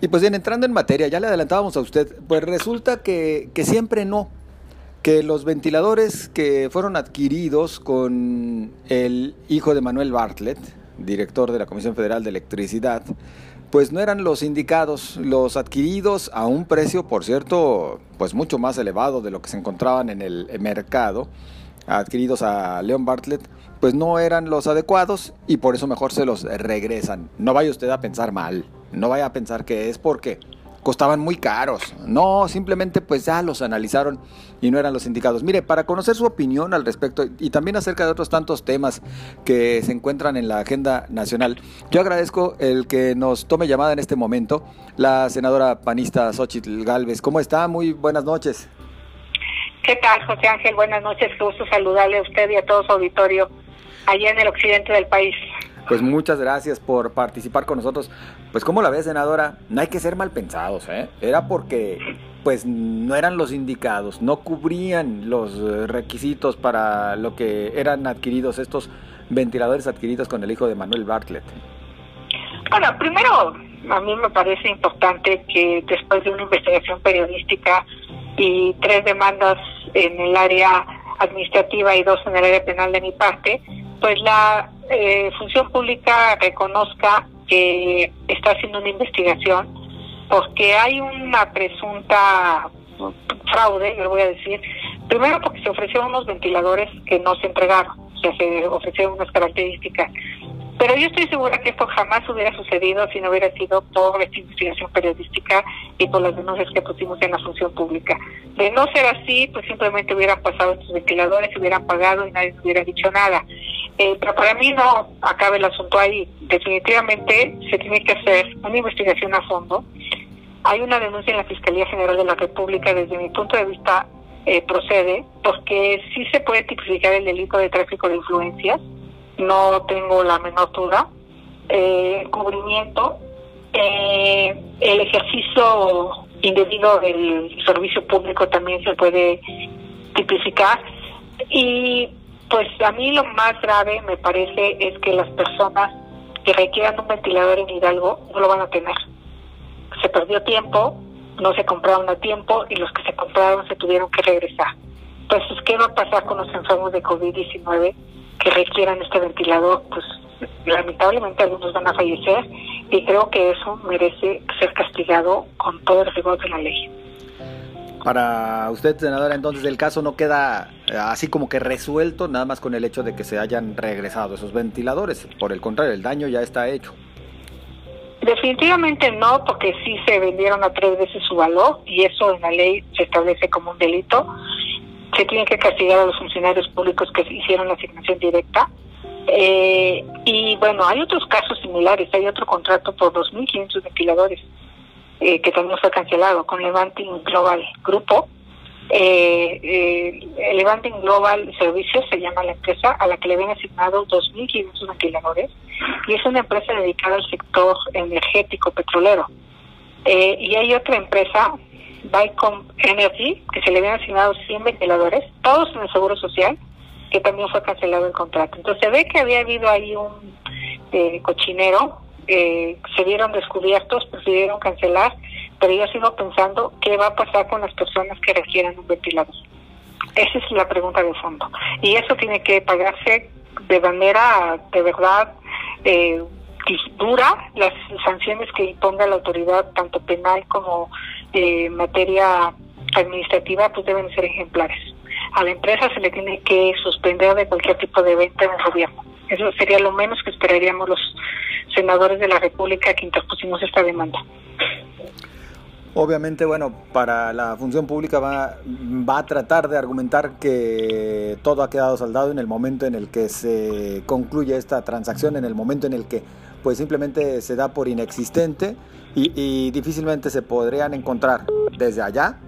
Y pues bien, entrando en materia, ya le adelantábamos a usted, pues resulta que, que siempre no, que los ventiladores que fueron adquiridos con el hijo de Manuel Bartlett, director de la Comisión Federal de Electricidad, pues no eran los indicados, los adquiridos a un precio, por cierto, pues mucho más elevado de lo que se encontraban en el mercado, adquiridos a Leon Bartlett, pues no eran los adecuados y por eso mejor se los regresan. No vaya usted a pensar mal, no vaya a pensar que es porque costaban muy caros. No, simplemente pues ya los analizaron y no eran los indicados. Mire, para conocer su opinión al respecto y también acerca de otros tantos temas que se encuentran en la agenda nacional, yo agradezco el que nos tome llamada en este momento la senadora panista Xochitl Galvez. ¿Cómo está? Muy buenas noches. ¿Qué tal, José Ángel? Buenas noches. Qué gusto saludarle a usted y a todo su auditorio allá en el occidente del país. Pues muchas gracias por participar con nosotros. Pues como la ves, senadora, no hay que ser mal pensados, ¿eh? Era porque pues no eran los indicados, no cubrían los requisitos para lo que eran adquiridos estos ventiladores adquiridos con el hijo de Manuel Bartlett. Bueno, primero, a mí me parece importante que después de una investigación periodística y tres demandas en el área administrativa y dos en el área penal de mi parte, pues la eh, función pública reconozca que está haciendo una investigación porque hay una presunta fraude, le voy a decir, primero porque se ofrecieron unos ventiladores que no se entregaron, o sea, se ofrecieron unas características pero yo estoy segura que esto jamás hubiera sucedido si no hubiera sido por esta investigación periodística y por las denuncias que pusimos en la función pública. De no ser así, pues simplemente hubieran pasado estos ventiladores, se hubieran pagado y nadie hubiera dicho nada. Eh, pero para mí no acaba el asunto ahí. Definitivamente se tiene que hacer una investigación a fondo. Hay una denuncia en la Fiscalía General de la República, desde mi punto de vista eh, procede, porque sí se puede tipificar el delito de tráfico de influencias no tengo la menor duda. Eh, cubrimiento, eh, el ejercicio indebido del servicio público también se puede tipificar y pues a mí lo más grave me parece es que las personas que requieran un ventilador en Hidalgo no lo van a tener. Se perdió tiempo, no se compraron a tiempo y los que se compraron se tuvieron que regresar. Entonces, ¿qué va a pasar con los enfermos de COVID-19? que requieran este ventilador, pues lamentablemente algunos van a fallecer y creo que eso merece ser castigado con todo el rigor de la ley. Para usted, senadora, entonces el caso no queda eh, así como que resuelto nada más con el hecho de que se hayan regresado esos ventiladores. Por el contrario, el daño ya está hecho. Definitivamente no, porque sí se vendieron a tres veces su valor y eso en la ley se establece como un delito se tiene que castigar a los funcionarios públicos que hicieron la asignación directa. Eh, y bueno, hay otros casos similares. Hay otro contrato por 2.500 ventiladores eh, que también fue cancelado con Levanting Global Grupo. Eh, eh, Levanting Global Servicios se llama la empresa a la que le habían asignado 2.500 ventiladores y es una empresa dedicada al sector energético petrolero. Eh, y hay otra empresa Bicom Energy, que se le habían asignado 100 ventiladores, todos en el Seguro Social, que también fue cancelado el contrato. Entonces se ve que había habido ahí un eh, cochinero, eh, se vieron descubiertos, prefirieron cancelar, pero yo sigo pensando qué va a pasar con las personas que requieran un ventilador. Esa es la pregunta de fondo. Y eso tiene que pagarse de manera, de verdad, eh, dura, las sanciones que imponga la autoridad, tanto penal como eh, materia administrativa pues deben ser ejemplares. A la empresa se le tiene que suspender de cualquier tipo de venta en el gobierno. Eso sería lo menos que esperaríamos los senadores de la República que interpusimos esta demanda. Obviamente, bueno, para la función pública va, va a tratar de argumentar que todo ha quedado saldado en el momento en el que se concluye esta transacción, en el momento en el que pues simplemente se da por inexistente y, difícilmente se podrían encontrar desde allá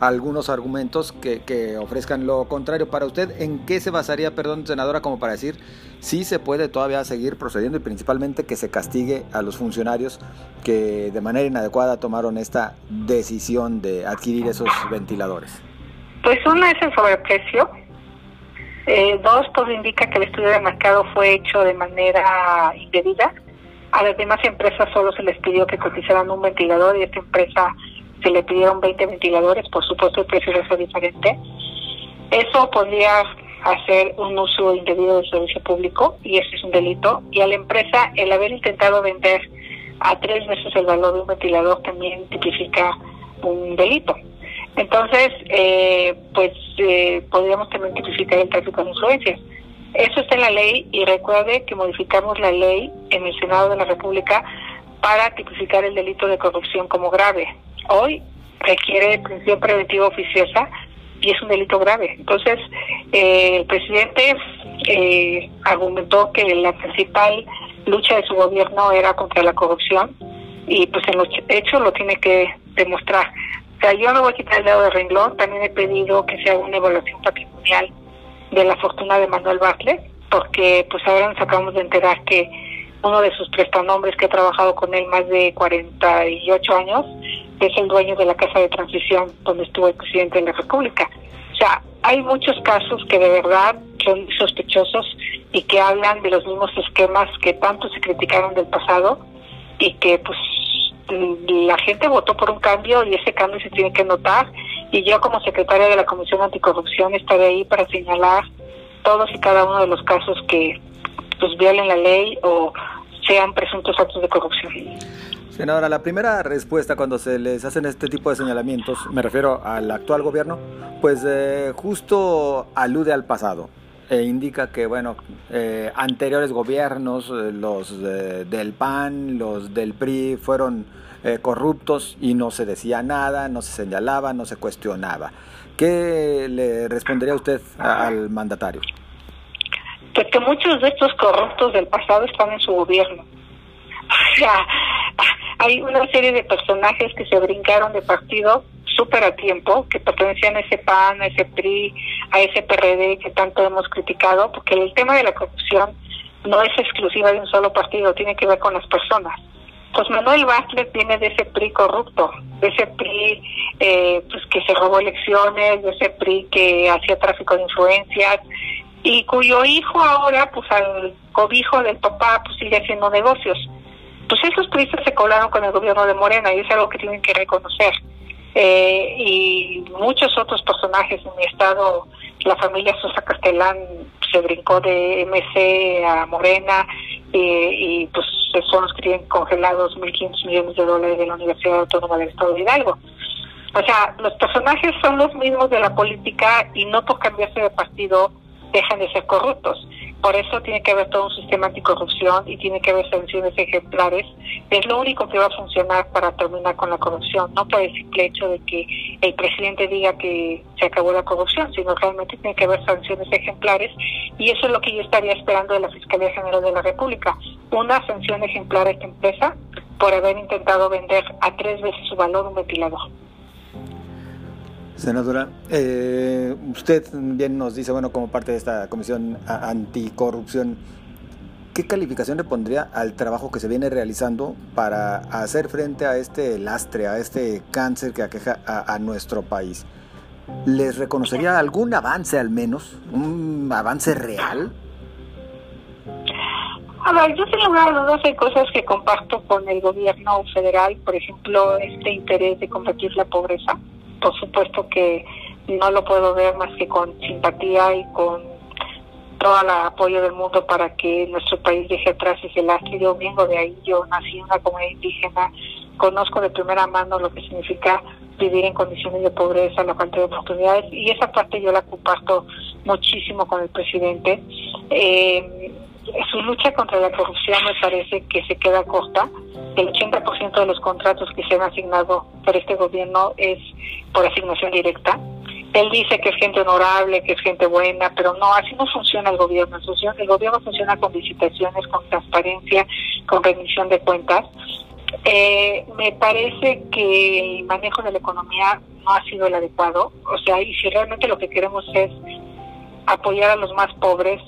algunos argumentos que, que, ofrezcan lo contrario. Para usted, ¿en qué se basaría, perdón, senadora, como para decir si se puede todavía seguir procediendo y principalmente que se castigue a los funcionarios que de manera inadecuada tomaron esta decisión de adquirir esos ventiladores? Pues una es el sobreprecio. Eh, dos, todo indica que el estudio de mercado fue hecho de manera indebida A las demás empresas solo se les pidió que cotizaran un ventilador y esta empresa se le pidieron 20 ventiladores, por supuesto el precio es diferente. Eso podría hacer un uso indebido del servicio público y ese es un delito. Y a la empresa el haber intentado vender a tres veces el valor de un ventilador también tipifica un delito. Entonces, eh, pues eh, podríamos también tipificar el tráfico de influencias. Eso está en la ley y recuerde que modificamos la ley en el Senado de la República para tipificar el delito de corrupción como grave. Hoy requiere prisión preventiva oficiosa y es un delito grave. Entonces, eh, el presidente eh, argumentó que la principal lucha de su gobierno era contra la corrupción y pues en los hechos lo tiene que demostrar. O sea, yo no voy a quitar el dedo de renglón, también he pedido que se haga una evaluación patrimonial de la fortuna de Manuel Bartlett, porque pues ahora nos acabamos de enterar que uno de sus prestanombres que ha trabajado con él más de 48 años es el dueño de la Casa de Transición donde estuvo el presidente de la República. O sea, hay muchos casos que de verdad son sospechosos y que hablan de los mismos esquemas que tanto se criticaron del pasado y que pues la gente votó por un cambio y ese cambio se tiene que notar y yo como secretaria de la Comisión Anticorrupción estaré ahí para señalar todos y cada uno de los casos que pues violen la ley o sean presuntos actos de corrupción. Senadora, la primera respuesta cuando se les hacen este tipo de señalamientos, me refiero al actual gobierno, pues eh, justo alude al pasado e indica que, bueno, eh, anteriores gobiernos, eh, los del PAN, los del PRI, fueron corruptos y no se decía nada, no se señalaba, no se cuestionaba. ¿Qué le respondería usted al mandatario? Pues que muchos de estos corruptos del pasado están en su gobierno. O sea, hay una serie de personajes que se brincaron de partido súper a tiempo, que pertenecían a ese PAN, a ese PRI, a ese PRD que tanto hemos criticado, porque el tema de la corrupción no es exclusiva de un solo partido, tiene que ver con las personas. Pues Manuel Bartlett viene de ese PRI corrupto, de ese PRI eh, pues que se robó elecciones, de ese PRI que hacía tráfico de influencias y cuyo hijo ahora, pues al cobijo del papá, pues sigue haciendo negocios pues esos turistas se colaron con el gobierno de Morena y es algo que tienen que reconocer. Eh, y muchos otros personajes en mi estado, la familia Sosa Castellán se brincó de MC a Morena y pues son los que tienen congelados 1.500 millones de dólares de la Universidad Autónoma del Estado de Hidalgo. O sea, los personajes son los mismos de la política y no por cambiarse de partido dejan de ser corruptos. Por eso tiene que haber todo un sistema anticorrupción y tiene que haber sanciones ejemplares. Es lo único que va a funcionar para terminar con la corrupción, no por el simple hecho de que el presidente diga que se acabó la corrupción, sino realmente tiene que haber sanciones ejemplares y eso es lo que yo estaría esperando de la Fiscalía General de la República. Una sanción ejemplar a esta empresa por haber intentado vender a tres veces su valor un ventilador. Senadora, eh, usted bien nos dice, bueno, como parte de esta comisión anticorrupción, ¿qué calificación le pondría al trabajo que se viene realizando para hacer frente a este lastre, a este cáncer que aqueja a, nuestro país? ¿Les reconocería algún avance al menos? ¿Un avance real? A ver, yo sin lugar a dudas cosas que comparto con el gobierno federal, por ejemplo, este interés de combatir la pobreza por supuesto que no lo puedo ver más que con simpatía y con todo el apoyo del mundo para que nuestro país deje atrás ese lastre. Yo vengo de ahí, yo nací en una comunidad indígena, conozco de primera mano lo que significa vivir en condiciones de pobreza, la falta de oportunidades, y esa parte yo la comparto muchísimo con el presidente. Eh, su lucha contra la corrupción me parece que se queda corta. El 80% de los contratos que se han asignado por este gobierno es por asignación directa. Él dice que es gente honorable, que es gente buena, pero no, así no funciona el gobierno. El gobierno funciona con visitaciones, con transparencia, con rendición de cuentas. Eh, me parece que el manejo de la economía no ha sido el adecuado. O sea, y si realmente lo que queremos es apoyar a los más pobres,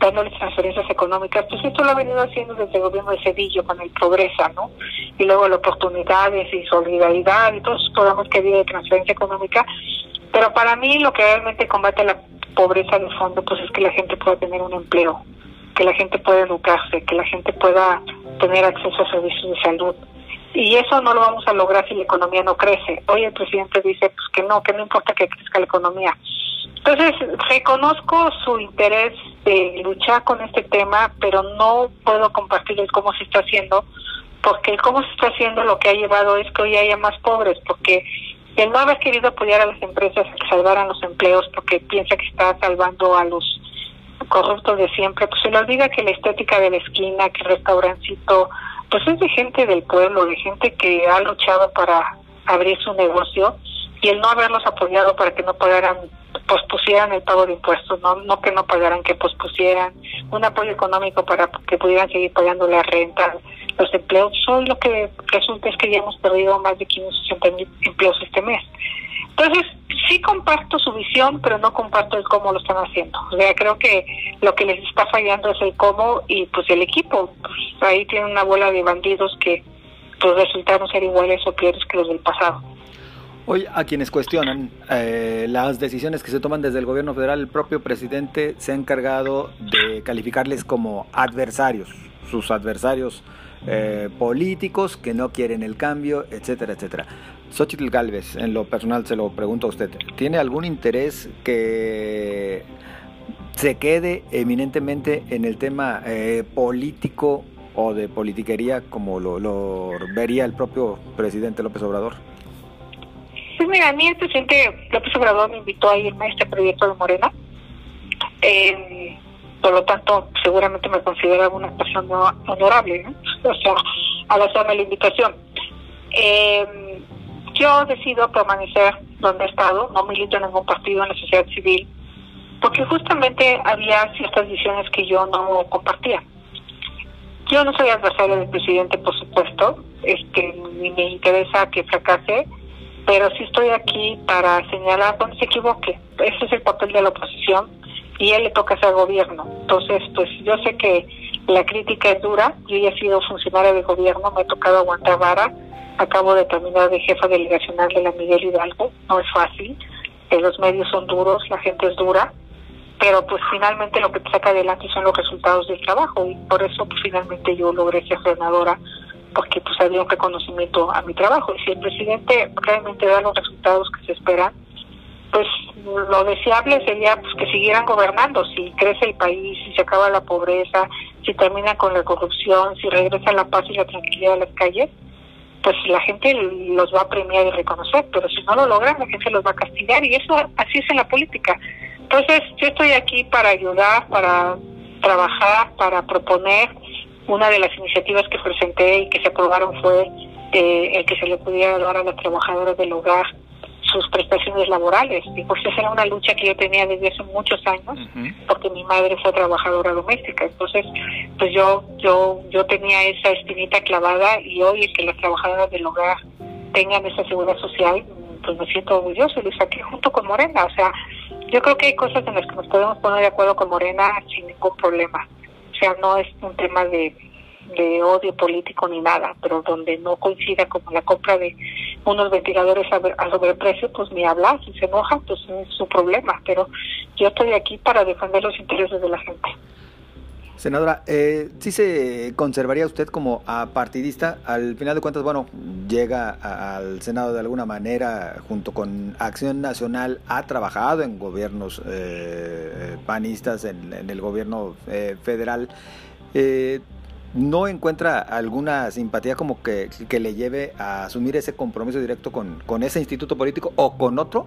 dándoles transferencias económicas, pues esto lo ha venido haciendo desde el gobierno de Cedillo con el Progresa, ¿no? Y luego la oportunidades y solidaridad y todos los programas que había de transferencia económica. Pero para mí lo que realmente combate la pobreza de fondo, pues es que la gente pueda tener un empleo. que la gente pueda educarse, que la gente pueda tener acceso a servicios de salud. Y eso no lo vamos a lograr si la economía no crece. Hoy el presidente dice pues, que no, que no importa que crezca la economía. Entonces, reconozco su interés de luchar con este tema, pero no puedo compartir el cómo se está haciendo, porque el cómo se está haciendo lo que ha llevado es que hoy haya más pobres, porque el no haber querido apoyar a las empresas que salvaran los empleos porque piensa que está salvando a los corruptos de siempre, pues se le olvida que la estética de la esquina, que el restaurancito, pues es de gente del pueblo, de gente que ha luchado para abrir su negocio y el no haberlos apoyado para que no pagaran, pospusieran el pago de impuestos, no, no que no pagaran, que pospusieran un apoyo económico para que pudieran seguir pagando la renta, los empleos. Hoy lo que resulta es que ya hemos perdido más de 560 mil empleos este mes. Entonces, sí comparto su visión, pero no comparto el cómo lo están haciendo. O sea, creo que lo que les está fallando es el cómo y pues el equipo. Pues, ahí tienen una bola de bandidos que pues resultaron ser iguales o peores que los del pasado. Hoy a quienes cuestionan eh, las decisiones que se toman desde el gobierno federal, el propio presidente se ha encargado de calificarles como adversarios, sus adversarios eh, políticos que no quieren el cambio, etcétera, etcétera. Xochitl Galvez, en lo personal se lo pregunto a usted, ¿tiene algún interés que se quede eminentemente en el tema eh, político o de politiquería como lo, lo vería el propio presidente López Obrador? Pues mira, a mí el presidente López Obrador me invitó a irme a este proyecto de Morena. Eh, por lo tanto, seguramente me considera una persona honorable, ¿no? O sea, al hacerme la invitación. Eh, yo decido permanecer donde he estado, no milito en ningún partido en la sociedad civil, porque justamente había ciertas visiones que yo no compartía. Yo no soy adversario del presidente, por supuesto, este, ni me interesa que fracase, pero sí estoy aquí para señalar cuando se equivoque. Ese es el papel de la oposición y él le toca hacer gobierno. Entonces, pues yo sé que la crítica es dura, yo ya he sido funcionaria de gobierno, me ha tocado aguantar vara, acabo de terminar de jefa delegacional de la Miguel Hidalgo, no es fácil, eh, los medios son duros, la gente es dura, pero pues finalmente lo que te saca adelante son los resultados del trabajo y por eso pues finalmente yo logré ser gobernadora porque pues había un reconocimiento a mi trabajo. Y si el presidente realmente da los resultados que se esperan, pues lo deseable sería pues, que siguieran gobernando, si crece el país, si se acaba la pobreza, si termina con la corrupción, si regresa la paz y la tranquilidad a las calles, pues la gente los va a premiar y reconocer, pero si no lo logran, la gente los va a castigar y eso así es en la política. Entonces, yo estoy aquí para ayudar, para trabajar, para proponer una de las iniciativas que presenté y que se aprobaron fue eh, el que se le pudiera dar a las trabajadoras del hogar sus prestaciones laborales. Y pues esa era una lucha que yo tenía desde hace muchos años, porque mi madre fue trabajadora doméstica. Entonces, pues yo, yo, yo tenía esa espinita clavada y hoy el que las trabajadoras del hogar tengan esa seguridad social, pues me siento orgulloso y lo saqué junto con Morena. O sea, yo creo que hay cosas en las que nos podemos poner de acuerdo con Morena sin ningún problema. O sea, no es un tema de, odio político ni nada, pero donde no coincida como la compra de unos ventiladores a, a sobreprecio, pues ni hablar, si se enoja, pues es su problema, pero yo estoy aquí para defender los intereses de la gente. Senadora, eh, ¿sí se conservaría usted como apartidista? Al final de cuentas, bueno, llega al Senado de alguna manera, junto con Acción Nacional, ha trabajado en gobiernos eh, panistas, en, el gobierno eh, federal. Eh, ¿No encuentra alguna simpatía como que, que, le lleve a asumir ese compromiso directo con, con ese instituto político o con otro?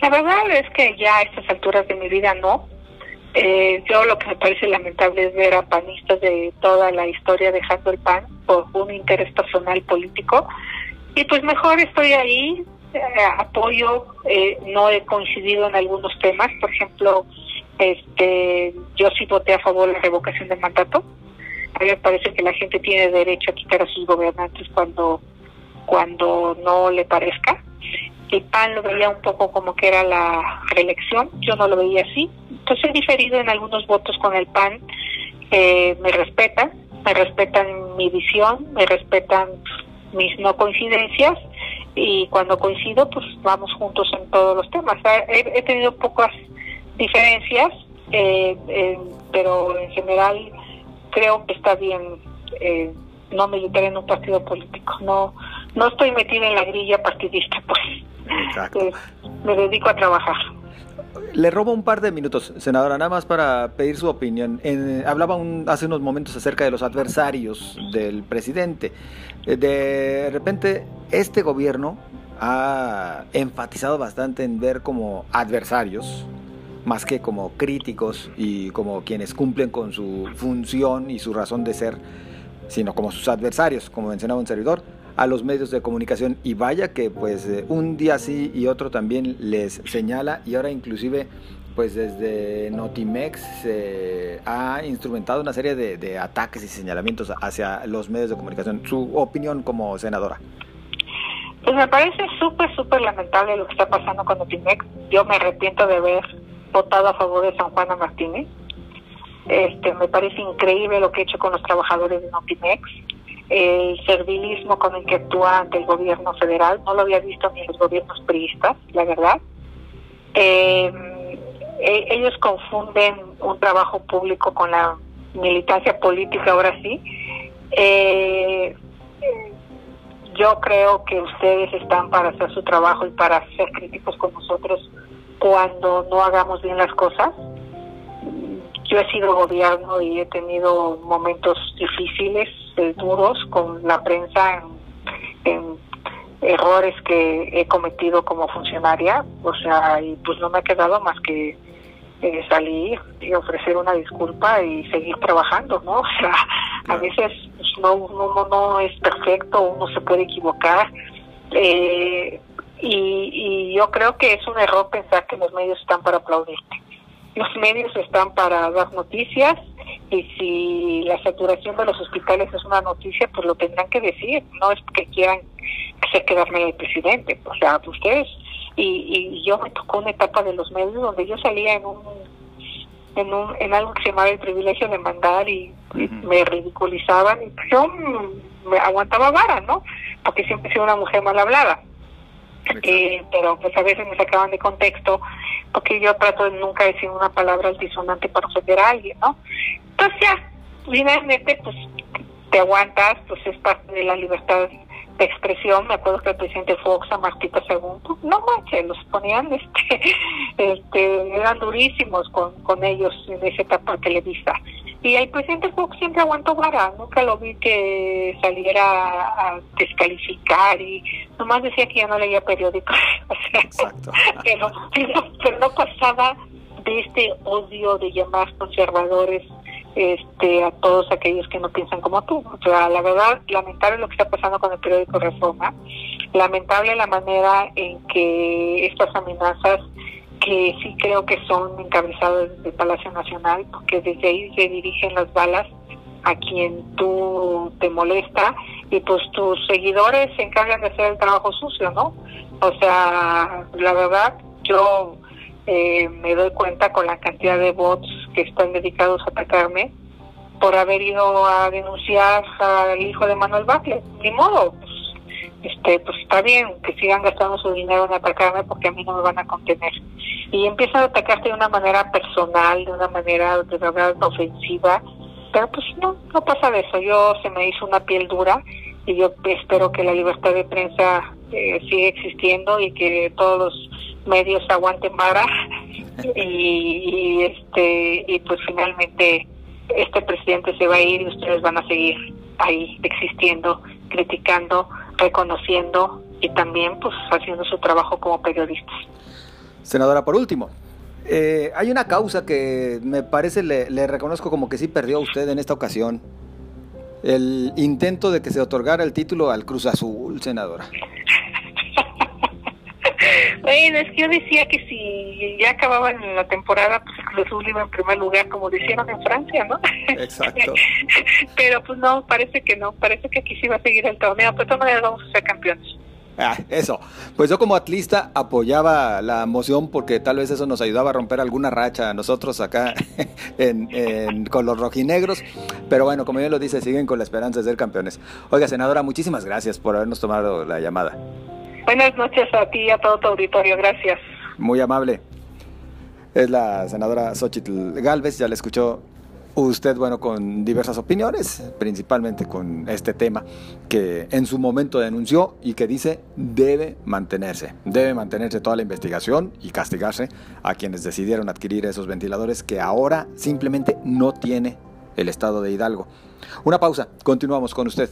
La verdad es que ya a estas alturas de mi vida no eh, yo lo que me parece lamentable es ver a panistas de toda la historia dejando el PAN por un interés personal político. Y pues mejor estoy ahí, eh, apoyo, eh, no he coincidido en algunos temas, por ejemplo, este yo sí voté a favor de la revocación de mandato. A mí me parece que la gente tiene derecho a quitar a sus gobernantes cuando, cuando no le parezca. El PAN lo veía un poco como que era la reelección, yo no lo veía así entonces he diferido en algunos votos con el PAN, eh, me respetan, me respetan mi visión, me respetan mis no coincidencias y cuando coincido pues vamos juntos en todos los temas. He, he tenido pocas diferencias, eh, pero en general creo que está bien eh, no militar en un partido político. No, no estoy metida en la grilla partidista, pues. Eh, me dedico a trabajar. Le robo un par de minutos, senadora, nada más para pedir su opinión. hablaba hace unos momentos acerca de los adversarios del presidente. Eh, de repente, este gobierno ha enfatizado bastante en ver como adversarios, más que como críticos y como quienes cumplen con su función y su razón de ser, sino como sus adversarios, como mencionaba un servidor a los medios de comunicación y vaya que pues eh, un día sí y otro también les señala y ahora inclusive pues desde Notimex se ha instrumentado una serie de, ataques y señalamientos hacia los medios de comunicación. ¿Su opinión como senadora? Pues me parece súper, súper lamentable lo que está pasando con Notimex. Yo me arrepiento de haber votado a favor de San Juana Martínez. Este, me parece increíble lo que he hecho con los trabajadores de Notimex el servilismo con el que actúa ante el gobierno federal. No lo había visto ni en los gobiernos priistas, la verdad. Eh, e, ellos confunden un trabajo público con la militancia política, ahora sí. Eh, yo creo que ustedes están para hacer su trabajo y para ser críticos con nosotros cuando no hagamos bien las cosas yo he sido gobierno y he tenido momentos difíciles, eh, duros con la prensa en, errores que he cometido como funcionaria, o sea, y pues no me ha quedado más que eh, salir y ofrecer una disculpa y seguir trabajando, ¿no? O sea, a veces pues, no, uno no es perfecto, uno se puede equivocar. Eh, y, y yo creo que es un error pensar que los medios están para aplaudirte los medios están para dar noticias y si la saturación de los hospitales es una noticia, pues lo tendrán que decir, no es que quieran hacer quedarme el presidente, o sea, ustedes, y, y yo me tocó una etapa de los medios donde yo salía en un en, un, en algo que se llamaba el privilegio de mandar y, me ridiculizaban y yo me aguantaba vara, ¿no? Porque siempre he sido una mujer mal hablada. Eh, pero pues a veces me sacaban de contexto porque yo trato de nunca decir una palabra altisonante para ofender a alguien, ¿no? Entonces ya, finalmente pues te aguantas, pues es parte de la libertad de expresión. Me acuerdo que el presidente Fox a Martita II, no manches, los ponían, este, este, eran durísimos con, con ellos en esa etapa televisa. Y el presidente Fox siempre aguantó vara, nunca lo vi que saliera a descalificar y nomás decía que ya no leía periódicos. Exacto. pero, pero, no pasaba de este odio de llamar conservadores este a todos aquellos que no piensan como tú. O sea, la verdad, lamentable lo que está pasando con el periódico Reforma, lamentable la manera en que estas amenazas que sí creo que son encabezados desde Palacio Nacional, porque desde ahí se dirigen las balas a quien tú te molesta y pues tus seguidores se encargan de hacer el trabajo sucio, ¿no? O sea, la verdad, yo eh, me doy cuenta con la cantidad de bots que están dedicados a atacarme por haber ido a denunciar al hijo de Manuel Bartlett. Ni modo, este, pues está bien que sigan gastando su dinero en atacarme porque a mí no me van a contener. Y empiezan a atacarte de una manera personal, de una manera de verdad ofensiva, pero pues no, no pasa de eso. Yo se me hizo una piel dura y yo espero que la libertad de prensa eh, siga existiendo y que todos los medios aguanten vara y, y este y pues finalmente este presidente se va a ir y ustedes van a seguir ahí existiendo, criticando reconociendo y también pues haciendo su trabajo como periodistas. Senadora, por último, eh, hay una causa que me parece, le, le, reconozco como que sí perdió usted en esta ocasión. El intento de que se otorgara el título al Cruz Azul, senadora. Bueno, es que yo decía que si ya acababan la temporada, pues Cruz Azul iba en primer lugar, como decían en Francia, ¿no? Exacto. Pero pues no, parece que no, parece que aquí sí va a seguir el torneo, pero pues, de todas vamos a ser campeones. Ah, eso. Pues yo como atlista apoyaba la moción porque tal vez eso nos ayudaba a romper alguna racha a nosotros acá en, con los rojinegros. Pero bueno, como bien lo dice, siguen con la esperanza de ser campeones. Oiga, senadora, muchísimas gracias por habernos tomado la llamada. Buenas noches a ti y a todo tu auditorio, gracias. Muy amable. es la senadora Xochitl Galvez, ya la escuchó usted, bueno, con diversas opiniones, principalmente con este tema que en su momento denunció y que dice debe mantenerse, debe mantenerse toda la investigación y castigarse a quienes decidieron adquirir esos ventiladores que ahora simplemente no tiene el estado de Hidalgo. Una pausa, continuamos con usted.